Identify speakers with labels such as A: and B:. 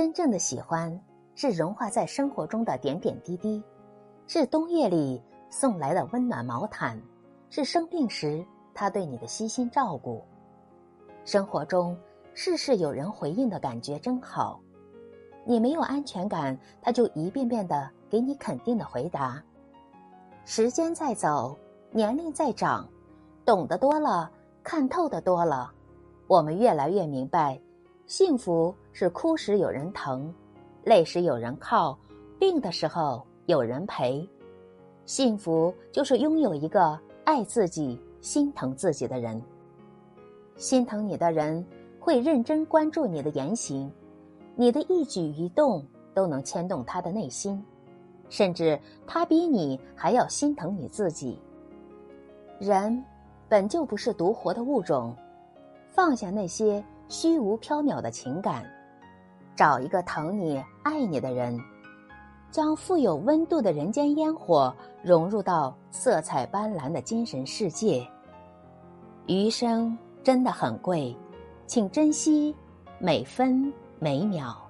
A: 真正的喜欢是融化在生活中的点点滴滴，是冬夜里送来的温暖毛毯，是生病时他对你的悉心照顾。生活中事事有人回应的感觉真好。你没有安全感，他就一遍遍的给你肯定的回答。时间在走，年龄在长，懂得多了，看透的多了，我们越来越明白，幸福是哭时有人疼，累时有人靠，病的时候有人陪。幸福就是拥有一个爱自己、心疼自己的人。心疼你的人会认真关注你的言行。你的一举一动都能牵动他的内心，甚至他比你还要心疼你自己。人本就不是独活的物种，放下那些虚无缥缈的情感，找一个疼你、爱你的人，将富有温度的人间烟火融入到色彩斑斓的精神世界。余生真的很贵，请珍惜每分。每秒。